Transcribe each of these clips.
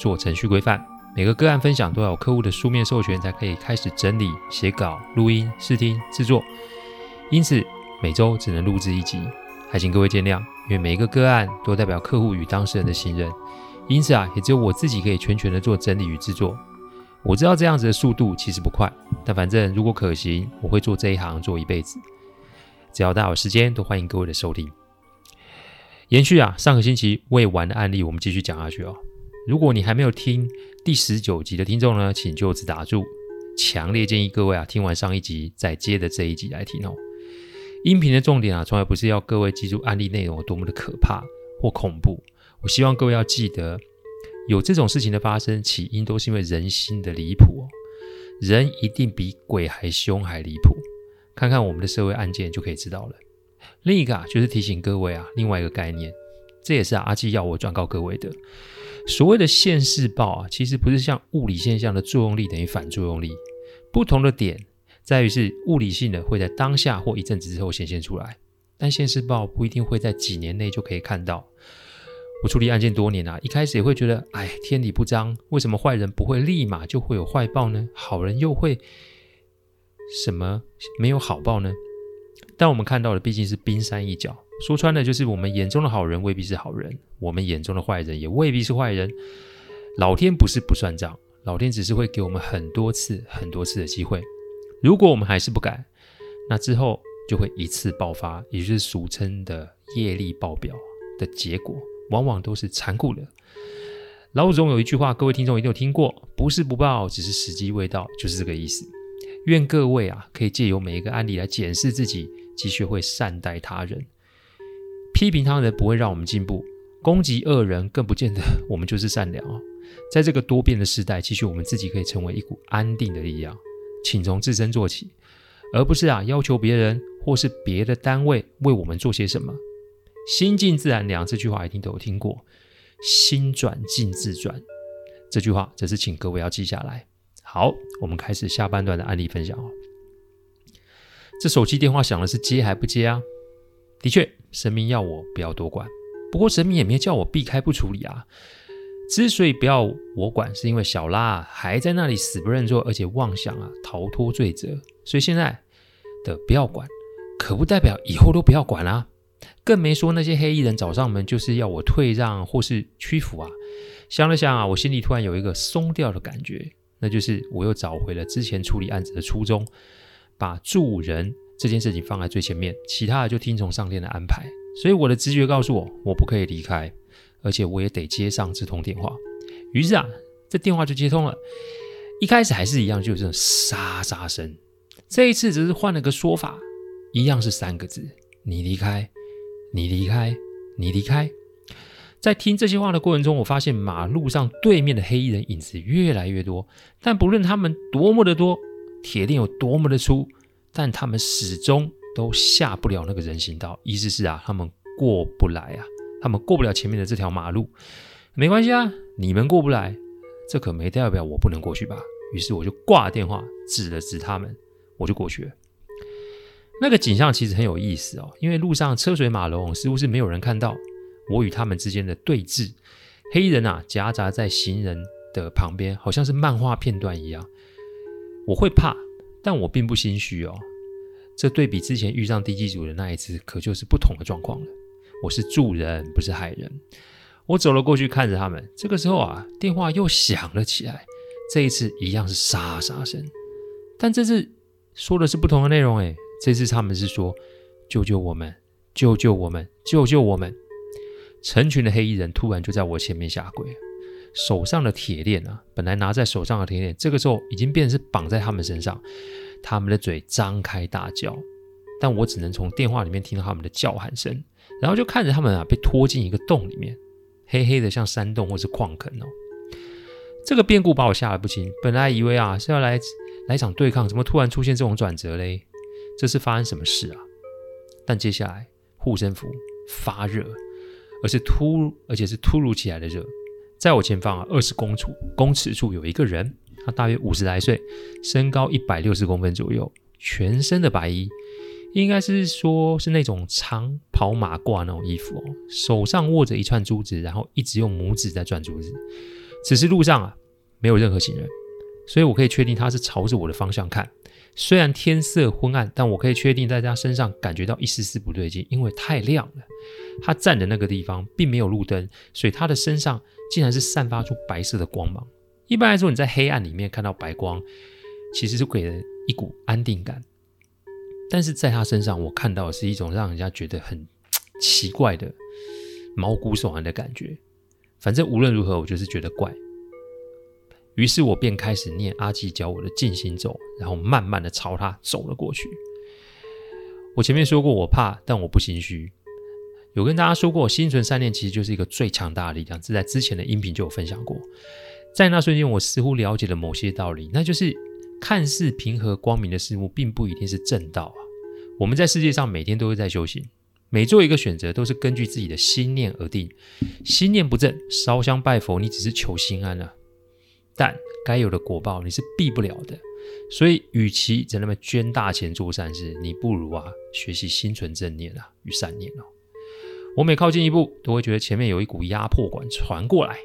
做程序规范，每个个案分享都要有客户的书面授权才可以开始整理、写稿、录音、试听、制作，因此每周只能录制一集，还请各位见谅。因为每一个个案都代表客户与当事人的信任，因此啊，也只有我自己可以全权的做整理与制作。我知道这样子的速度其实不快，但反正如果可行，我会做这一行做一辈子。只要大家有时间，都欢迎各位的收听。延续啊，上个星期未完的案例，我们继续讲下去哦。如果你还没有听第十九集的听众呢，请就此打住。强烈建议各位啊，听完上一集再接着这一集来听哦。音频的重点啊，从来不是要各位记住案例内容有多么的可怕或恐怖。我希望各位要记得，有这种事情的发生，起因都是因为人心的离谱哦。人一定比鬼还凶还离谱。看看我们的社会案件就可以知道了。另一个啊，就是提醒各位啊，另外一个概念，这也是，阿基要我转告各位的。所谓的现世报啊，其实不是像物理现象的作用力等于反作用力，不同的点在于是物理性的会在当下或一阵子之后显现出来，但现世报不一定会在几年内就可以看到。我处理案件多年啊，一开始也会觉得，哎，天理不彰，为什么坏人不会立马就会有坏报呢？好人又会什么没有好报呢？但我们看到的毕竟是冰山一角。说穿了，就是我们眼中的好人未必是好人，我们眼中的坏人也未必是坏人。老天不是不算账，老天只是会给我们很多次、很多次的机会。如果我们还是不改，那之后就会一次爆发，也就是俗称的业力爆表的结果，往往都是残酷的。老祖宗有一句话，各位听众一定有听过：不是不报，只是时机未到，就是这个意思。愿各位啊，可以借由每一个案例来检视自己，及学会善待他人。批评他人不会让我们进步，攻击恶人更不见得我们就是善良哦。在这个多变的时代，其实我们自己可以成为一股安定的力量，请从自身做起，而不是啊要求别人或是别的单位为我们做些什么。心静自然凉这句话一定都有听过，心转静自转这句话则是请各位要记下来。好，我们开始下半段的案例分享哦。这手机电话响了，是接还不接啊？的确。神明要我不要多管，不过神明也没叫我避开不处理啊。之所以不要我管，是因为小拉还在那里死不认错，而且妄想啊逃脱罪责，所以现在的不要管，可不代表以后都不要管啊。更没说那些黑衣人找上门就是要我退让或是屈服啊。想了想啊，我心里突然有一个松掉的感觉，那就是我又找回了之前处理案子的初衷，把助人。这件事情放在最前面，其他的就听从上天的安排。所以我的直觉告诉我，我不可以离开，而且我也得接上这通电话。于是啊，这电话就接通了。一开始还是一样，就有这种沙沙声。这一次只是换了个说法，一样是三个字：你离开，你离开，你离开。在听这些话的过程中，我发现马路上对面的黑衣人影子越来越多，但不论他们多么的多，铁链有多么的粗。但他们始终都下不了那个人行道，意思是啊，他们过不来啊，他们过不了前面的这条马路。没关系啊，你们过不来，这可没代表我不能过去吧？于是我就挂电话，指了指他们，我就过去了。那个景象其实很有意思哦，因为路上车水马龙，似乎是没有人看到我与他们之间的对峙。黑衣人啊，夹杂在行人的旁边，好像是漫画片段一样。我会怕。但我并不心虚哦，这对比之前遇上地基主的那一次，可就是不同的状况了。我是助人，不是害人。我走了过去，看着他们。这个时候啊，电话又响了起来。这一次一样是沙沙声，但这次说的是不同的内容。诶，这次他们是说：“救救我们！救救我们！救救我们！”成群的黑衣人突然就在我前面下跪。手上的铁链啊，本来拿在手上的铁链，这个时候已经变成是绑在他们身上。他们的嘴张开大叫，但我只能从电话里面听到他们的叫喊声，然后就看着他们啊被拖进一个洞里面，黑黑的像山洞或是矿坑哦。这个变故把我吓得不轻，本来以为啊是要来来场对抗，怎么突然出现这种转折嘞？这是发生什么事啊？但接下来护身符发热，而是突而且是突如其来的热，在我前方啊二十公处公尺处有一个人，他大约五十来岁，身高一百六十公分左右，全身的白衣，应该是说是那种长袍马褂那种衣服哦，手上握着一串珠子，然后一直用拇指在转珠子。此时路上啊没有任何行人，所以我可以确定他是朝着我的方向看。虽然天色昏暗，但我可以确定在他身上感觉到一丝丝不对劲，因为太亮了。他站的那个地方并没有路灯，所以他的身上竟然是散发出白色的光芒。一般来说，你在黑暗里面看到白光，其实是给人一股安定感。但是在他身上，我看到的是一种让人家觉得很奇怪的毛骨悚然的感觉。反正无论如何，我就是觉得怪。于是我便开始念阿纪教我的静心咒，然后慢慢的朝他走了过去。我前面说过我怕，但我不心虚。有跟大家说过，心存善念其实就是一个最强大的力量。这在之前的音频就有分享过。在那瞬间，我似乎了解了某些道理，那就是看似平和光明的事物，并不一定是正道啊。我们在世界上每天都会在修行。每做一个选择，都是根据自己的心念而定。心念不正，烧香拜佛，你只是求心安了啊。但该有的果报，你是避不了的。所以，与其在那么捐大钱做善事，你不如啊，学习心存正念啊与善念哦。我每靠近一步，都会觉得前面有一股压迫感传过来，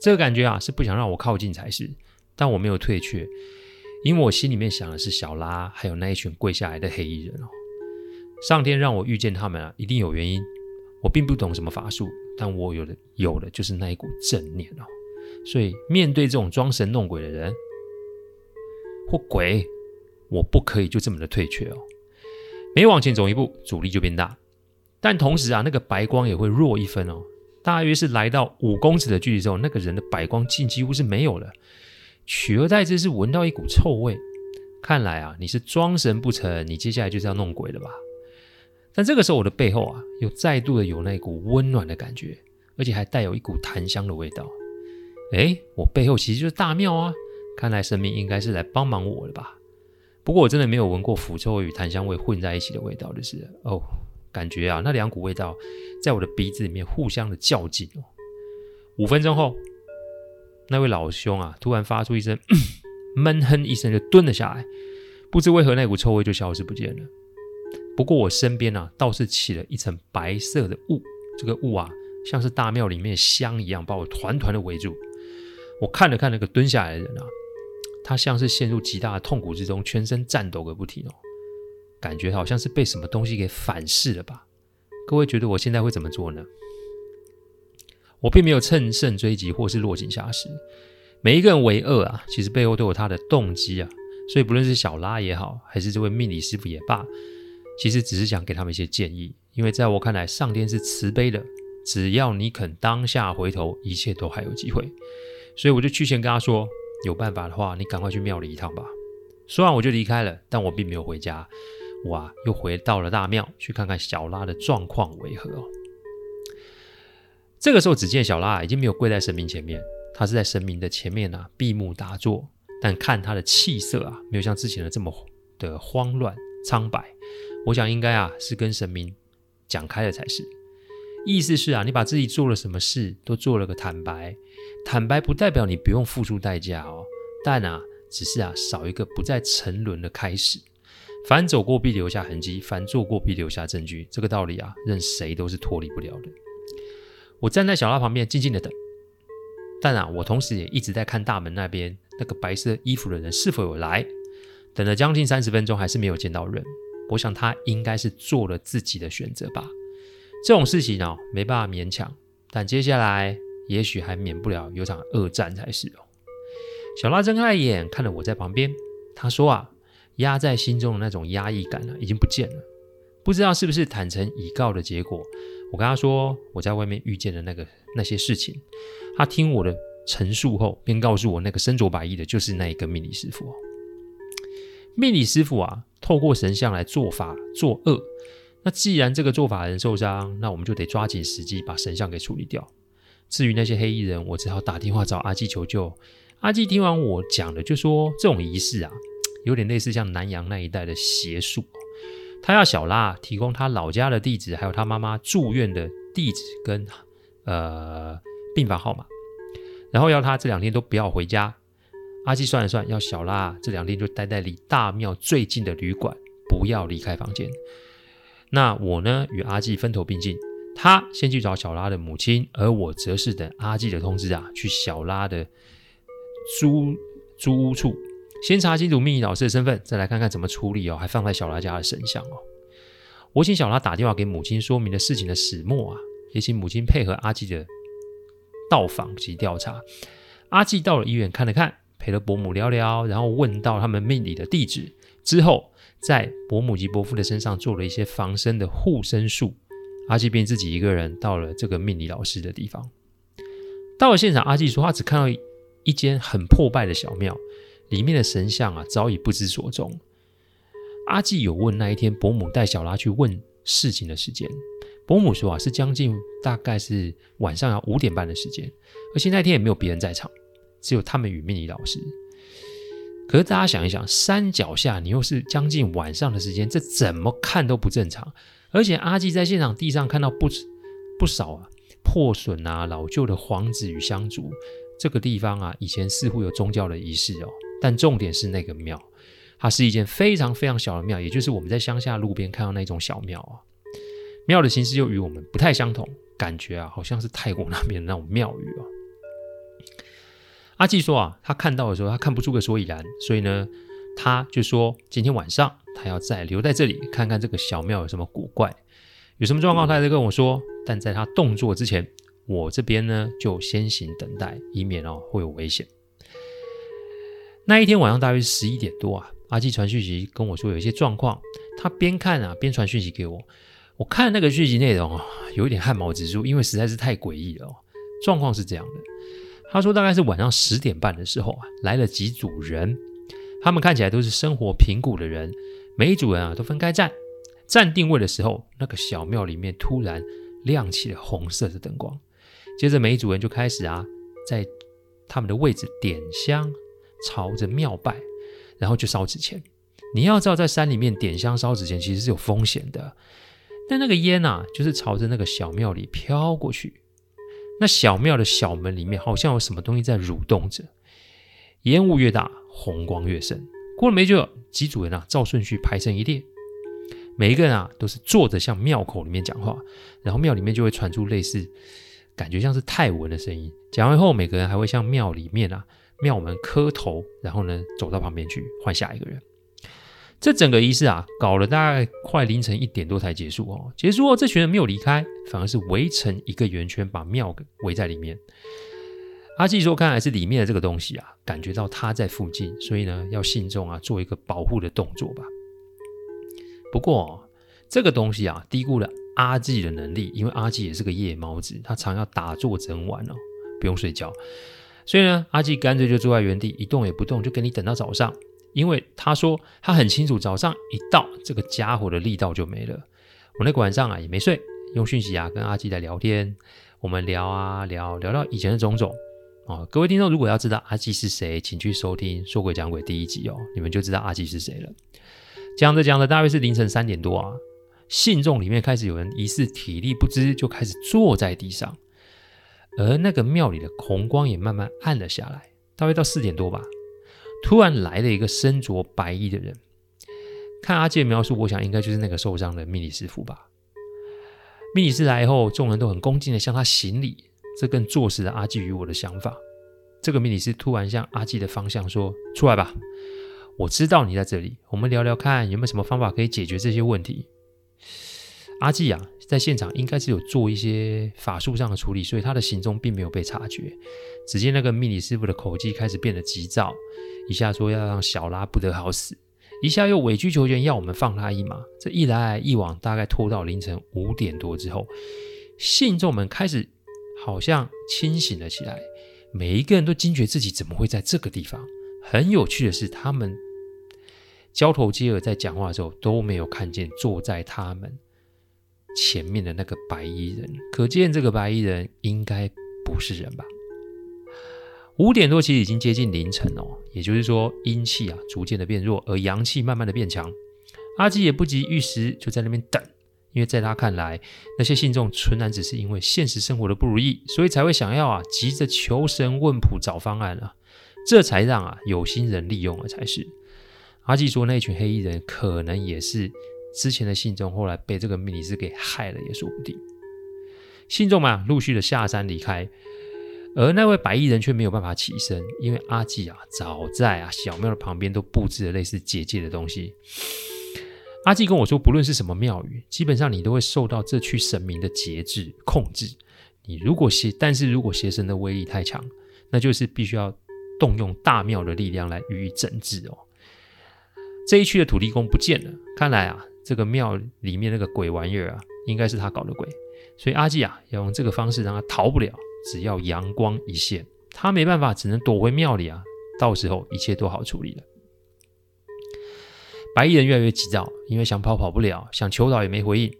这个感觉啊，是不想让我靠近才是。但我没有退却，因为我心里面想的是小拉，还有那一群跪下来的黑衣人哦。上天让我遇见他们啊，一定有原因。我并不懂什么法术，但我有的有的就是那一股正念哦。所以面对这种装神弄鬼的人或鬼，我不可以就这么的退却哦。每往前走一步，阻力就变大，但同时啊，那个白光也会弱一分哦。大约是来到五公尺的距离之后，那个人的白光劲几乎是没有了，取而代之是闻到一股臭味。看来啊，你是装神不成，你接下来就是要弄鬼了吧？但这个时候，我的背后啊，又再度的有那股温暖的感觉，而且还带有一股檀香的味道。哎，我背后其实就是大庙啊！看来神明应该是来帮忙我的吧？不过我真的没有闻过腐臭味与檀香味混在一起的味道，就是哦，感觉啊，那两股味道在我的鼻子里面互相的较劲哦。五分钟后，那位老兄啊，突然发出一声闷哼一声，就蹲了下来，不知为何那股臭味就消失不见了。不过我身边啊，倒是起了一层白色的雾，这个雾啊，像是大庙里面的香一样，把我团团的围住。我看了看那个蹲下来的人啊，他像是陷入极大的痛苦之中，全身颤抖个不停哦，感觉好像是被什么东西给反噬了吧？各位觉得我现在会怎么做呢？我并没有乘胜追击或是落井下石。每一个人为恶啊，其实背后都有他的动机啊，所以不论是小拉也好，还是这位命理师傅也罢。其实只是想给他们一些建议，因为在我看来，上天是慈悲的，只要你肯当下回头，一切都还有机会。所以我就去前跟他说，有办法的话，你赶快去庙里一趟吧。说完我就离开了，但我并没有回家，我啊又回到了大庙去看看小拉的状况为何。这个时候，只见小拉已经没有跪在神明前面，他是在神明的前面啊闭目打坐，但看他的气色啊，没有像之前的这么的慌乱苍白。我想应该啊是跟神明讲开了才是，意思是啊你把自己做了什么事都做了个坦白，坦白不代表你不用付出代价哦，但啊只是啊少一个不再沉沦的开始。凡走过必留下痕迹，凡做过必留下证据，这个道理啊任谁都是脱离不了的。我站在小拉旁边静静的等，但啊我同时也一直在看大门那边那个白色衣服的人是否有来，等了将近三十分钟还是没有见到人。我想他应该是做了自己的选择吧。这种事情哦，没办法勉强。但接下来也许还免不了有场恶战才是哦。小拉睁开眼，看了我在旁边。他说啊，压在心中的那种压抑感呢、啊，已经不见了。不知道是不是坦诚以告的结果。我跟他说我在外面遇见的那个那些事情。他听我的陈述后，便告诉我那个身着白衣的就是那一个命理师傅。命理师傅啊，透过神像来做法作恶。那既然这个做法人受伤，那我们就得抓紧时机把神像给处理掉。至于那些黑衣人，我只好打电话找阿纪求救。阿纪听完我讲的，就说这种仪式啊，有点类似像南洋那一带的邪术。他要小拉提供他老家的地址，还有他妈妈住院的地址跟呃病房号码，然后要他这两天都不要回家。阿纪算了算，要小拉这两天就待在离大庙最近的旅馆，不要离开房间。那我呢，与阿纪分头并进，他先去找小拉的母亲，而我则是等阿纪的通知啊，去小拉的租租屋处，先查清楚命理老师的身份，再来看看怎么处理哦。还放在小拉家的神像哦。我请小拉打电话给母亲，说明了事情的始末啊，也请母亲配合阿纪的到访及调查。阿纪到了医院看了看。陪了伯母聊聊，然后问到他们命理的地址之后，在伯母及伯父的身上做了一些防身的护身术。阿纪便自己一个人到了这个命理老师的地方。到了现场，阿纪说他只看到一间很破败的小庙，里面的神像啊早已不知所踪。阿纪有问那一天伯母带小拉去问事情的时间，伯母说啊是将近大概是晚上要五点半的时间，而且那天也没有别人在场。只有他们与命理老师。可是大家想一想，山脚下你又是将近晚上的时间，这怎么看都不正常。而且阿纪在现场地上看到不不少啊破损啊老旧的黄纸与香烛。这个地方啊，以前似乎有宗教的仪式哦。但重点是那个庙，它是一间非常非常小的庙，也就是我们在乡下路边看到那种小庙啊。庙的形式又与我们不太相同，感觉啊好像是泰国那边的那种庙宇啊。阿纪说啊，他看到的时候，他看不出个所以然，所以呢，他就说今天晚上他要再留在这里看看这个小庙有什么古怪，有什么状况，他还在跟我说。但在他动作之前，我这边呢就先行等待，以免哦会有危险。那一天晚上大约是十一点多啊，阿纪传讯息跟我说有一些状况，他边看啊边传讯息给我。我看那个讯息内容啊，有一点汗毛直竖，因为实在是太诡异了哦。状况是这样的。他说：“大概是晚上十点半的时候啊，来了几组人，他们看起来都是生活贫苦的人。每一组人啊都分开站，站定位的时候，那个小庙里面突然亮起了红色的灯光。接着每一组人就开始啊，在他们的位置点香，朝着庙拜，然后就烧纸钱。你要知道，在山里面点香烧纸钱其实是有风险的，但那个烟啊，就是朝着那个小庙里飘过去。”那小庙的小门里面好像有什么东西在蠕动着，烟雾越大，红光越盛。过了没久，几组人啊，照顺序排成一列，每一个人啊都是坐着向庙口里面讲话，然后庙里面就会传出类似感觉像是泰文的声音。讲完后，每个人还会向庙里面啊庙门磕头，然后呢走到旁边去换下一个人。这整个仪式啊，搞了大概快凌晨一点多才结束哦。结束后，这群人没有离开，反而是围成一个圆圈，把庙给围在里面。阿纪说：“看来是里面的这个东西啊，感觉到他在附近，所以呢，要信众啊做一个保护的动作吧。不过这个东西啊，低估了阿纪的能力，因为阿纪也是个夜猫子，他常要打坐整晚哦，不用睡觉。所以呢，阿纪干脆就坐在原地一动也不动，就跟你等到早上。”因为他说他很清楚，早上一到，这个家伙的力道就没了。我那个晚上啊也没睡，用讯息啊跟阿纪在聊天。我们聊啊聊，聊到以前的种种哦。各位听众，如果要知道阿纪是谁，请去收听《说鬼讲鬼》第一集哦，你们就知道阿纪是谁了。讲着讲着，大约是凌晨三点多啊，信众里面开始有人疑似体力不支，就开始坐在地上，而那个庙里的红光也慢慢暗了下来，大约到四点多吧。突然来了一个身着白衣的人，看阿纪的描述，我想应该就是那个受伤的命理师傅吧。命理师来以后，众人都很恭敬的向他行礼，这更坐实了阿纪与我的想法。这个命理师突然向阿纪的方向说：“出来吧，我知道你在这里，我们聊聊看有没有什么方法可以解决这些问题。”阿纪啊，在现场应该是有做一些法术上的处理，所以他的行踪并没有被察觉。只见那个命理师傅的口气开始变得急躁。一下说要让小拉不得好死，一下又委曲求全要我们放他一马。这一来一往，大概拖到凌晨五点多之后，信众们开始好像清醒了起来，每一个人都惊觉自己怎么会在这个地方。很有趣的是，他们交头接耳在讲话的时候都没有看见坐在他们前面的那个白衣人，可见这个白衣人应该不是人吧。五点多其实已经接近凌晨哦，也就是说阴气啊逐渐的变弱，而阳气慢慢的变强。阿基也不急于时，就在那边等，因为在他看来，那些信众纯然只是因为现实生活的不如意，所以才会想要啊急着求神问卜找方案啊，这才让啊有心人利用了才是。阿基说，那群黑衣人可能也是之前的信众，后来被这个命理师给害了也说不定。信众们啊陆续的下山离开。而那位白衣人却没有办法起身，因为阿纪啊，早在啊小庙的旁边都布置了类似结界的东西。阿纪跟我说，不论是什么庙宇，基本上你都会受到这区神明的节制控制。你如果邪，但是如果邪神的威力太强，那就是必须要动用大庙的力量来予以整治哦。这一区的土地公不见了，看来啊，这个庙里面那个鬼玩意儿啊，应该是他搞的鬼，所以阿纪啊，要用这个方式让他逃不了。只要阳光一现，他没办法，只能躲回庙里啊。到时候一切都好处理了。白衣人越来越急躁，因为想跑跑不了，想求饶也没回应。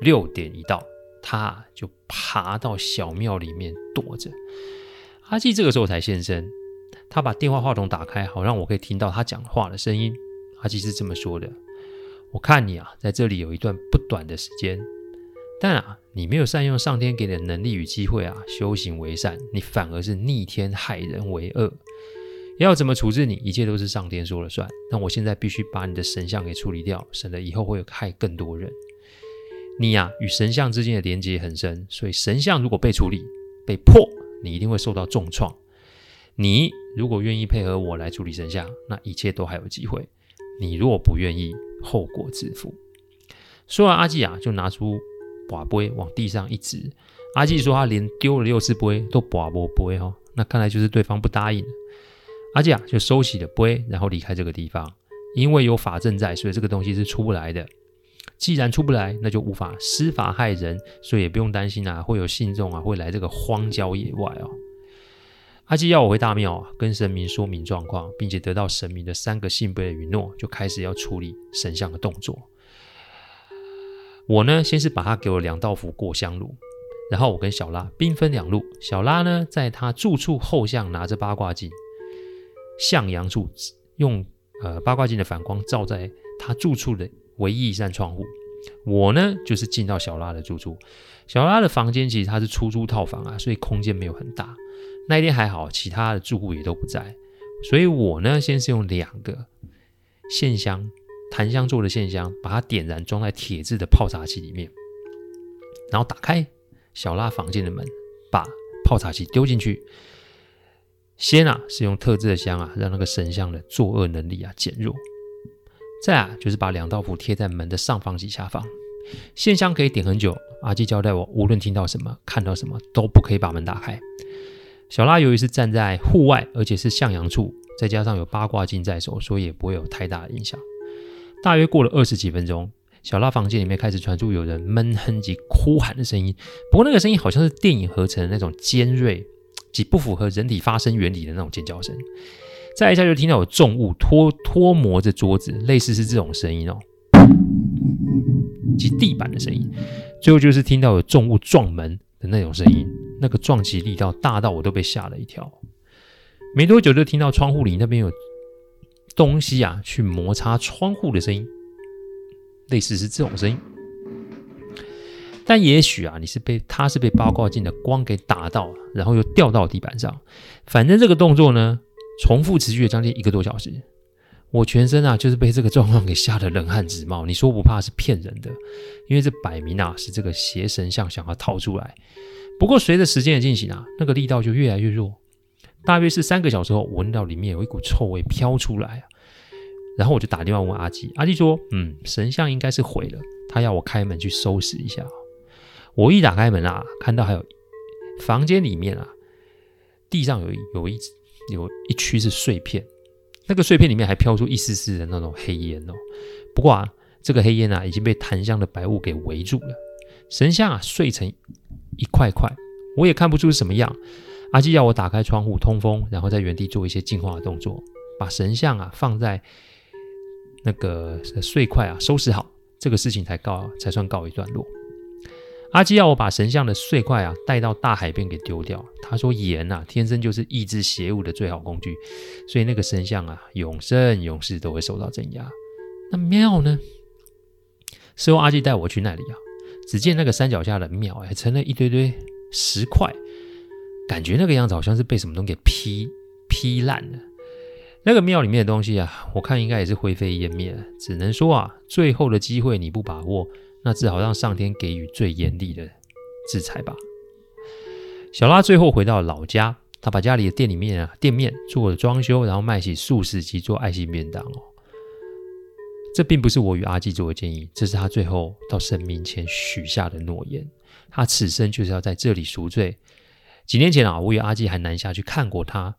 六点一到，他就爬到小庙里面躲着。阿纪这个时候才现身，他把电话话筒打开，好让我可以听到他讲话的声音。阿纪是这么说的：“我看你啊，在这里有一段不短的时间。”但啊，你没有善用上天给你的能力与机会啊，修行为善，你反而是逆天害人为恶。要怎么处置你，一切都是上天说了算。但我现在必须把你的神像给处理掉，省得以后会害更多人。你呀、啊，与神像之间的连接很深，所以神像如果被处理、被破，你一定会受到重创。你如果愿意配合我来处理神像，那一切都还有机会。你若不愿意，后果自负。说完，阿纪啊，就拿出。把杯往地上一指，阿纪说他连丢了六次杯都把不杯哈，那看来就是对方不答应。阿纪啊就收起了杯，然后离开这个地方。因为有法阵在，所以这个东西是出不来的。既然出不来，那就无法施法害人，所以也不用担心啊，会有信众啊会来这个荒郊野外哦。阿基要我回大庙啊，跟神明说明状况，并且得到神明的三个信杯的允诺，就开始要处理神像的动作。我呢，先是把他给我两道符过香炉，然后我跟小拉兵分两路。小拉呢，在他住处后巷拿着八卦镜，向阳处用呃八卦镜的反光照在他住处的唯一一扇窗户。我呢，就是进到小拉的住处。小拉的房间其实他是出租套房啊，所以空间没有很大。那一天还好，其他的住户也都不在，所以我呢，先是用两个线香。檀香做的线香，把它点燃，装在铁制的泡茶器里面，然后打开小拉房间的门，把泡茶器丢进去。先啊，是用特制的香啊，让那个神像的作恶能力啊减弱。再啊，就是把两道符贴在门的上方及下方。线香可以点很久。阿基交代我，无论听到什么、看到什么，都不可以把门打开。小拉由于是站在户外，而且是向阳处，再加上有八卦镜在手，所以也不会有太大的影响。大约过了二十几分钟，小拉房间里面开始传出有人闷哼及哭喊的声音。不过那个声音好像是电影合成的那种尖锐及不符合人体发声原理的那种尖叫声。再一下就听到有重物拖拖磨着桌子，类似是这种声音哦，及地板的声音。最后就是听到有重物撞门的那种声音，那个撞击力道大到我都被吓了一跳。没多久就听到窗户里那边有。东西啊，去摩擦窗户的声音，类似是这种声音。但也许啊，你是被它是被八卦镜的光给打到，然后又掉到地板上。反正这个动作呢，重复持续了将近一个多小时。我全身啊，就是被这个状况给吓得冷汗直冒。你说不怕是骗人的，因为这摆明啊是这个邪神像想要逃出来。不过随着时间的进行啊，那个力道就越来越弱。大约是三个小时后，闻到里面有一股臭味飘出来啊，然后我就打电话问阿基，阿基说：“嗯，神像应该是毁了，他要我开门去收拾一下。”我一打开门啊，看到还有房间里面啊，地上有有一有一区是碎片，那个碎片里面还飘出一丝丝的那种黑烟哦。不过啊，这个黑烟啊已经被檀香的白雾给围住了，神像啊碎成一块块，我也看不出是什么样。阿基要我打开窗户通风，然后在原地做一些净化的动作，把神像啊放在那个碎块啊收拾好，这个事情才告才算告一段落。阿基要我把神像的碎块啊带到大海边给丢掉。他说盐啊天生就是抑制邪物的最好工具，所以那个神像啊永生永世都会受到镇压。那庙呢？事后阿基带我去那里啊，只见那个山脚下的庙哎成了一堆堆石块，感觉那个样子好像是被什么东西给劈劈烂了。那个庙里面的东西啊，我看应该也是灰飞烟灭。只能说啊，最后的机会你不把握，那只好让上天给予最严厉的制裁吧。小拉最后回到老家，他把家里的店里面啊店面做了装修，然后卖起素食及做爱心便当哦。这并不是我与阿基做的建议，这是他最后到神明前许下的诺言。他此生就是要在这里赎罪。几年前啊，我与阿基还南下去看过他。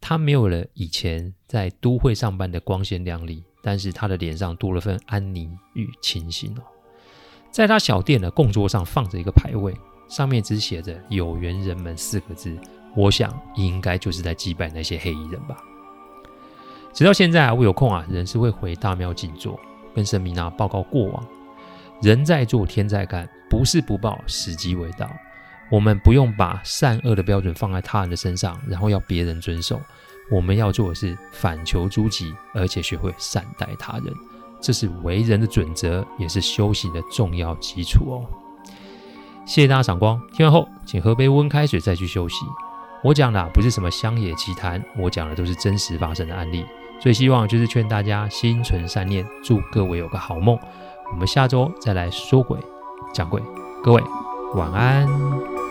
他没有了以前在都会上班的光鲜亮丽，但是他的脸上多了份安宁与清新哦。在他小店的供桌上放着一个牌位，上面只写着“有缘人们”四个字。我想应该就是在祭拜那些黑衣人吧。直到现在啊，我有空啊，仍是会回大庙静坐，跟神明啊报告过往。人在做，天在看，不是不报，时机未到。我们不用把善恶的标准放在他人的身上，然后要别人遵守。我们要做的是反求诸己，而且学会善待他人，这是为人的准则，也是修行的重要基础哦。谢谢大家赏光，听完后请喝杯温开水再去休息。我讲的，不是什么乡野奇谈，我讲的都是真实发生的案例。最希望就是劝大家心存善念，祝各位有个好梦。我们下周再来说鬼讲鬼，各位晚安。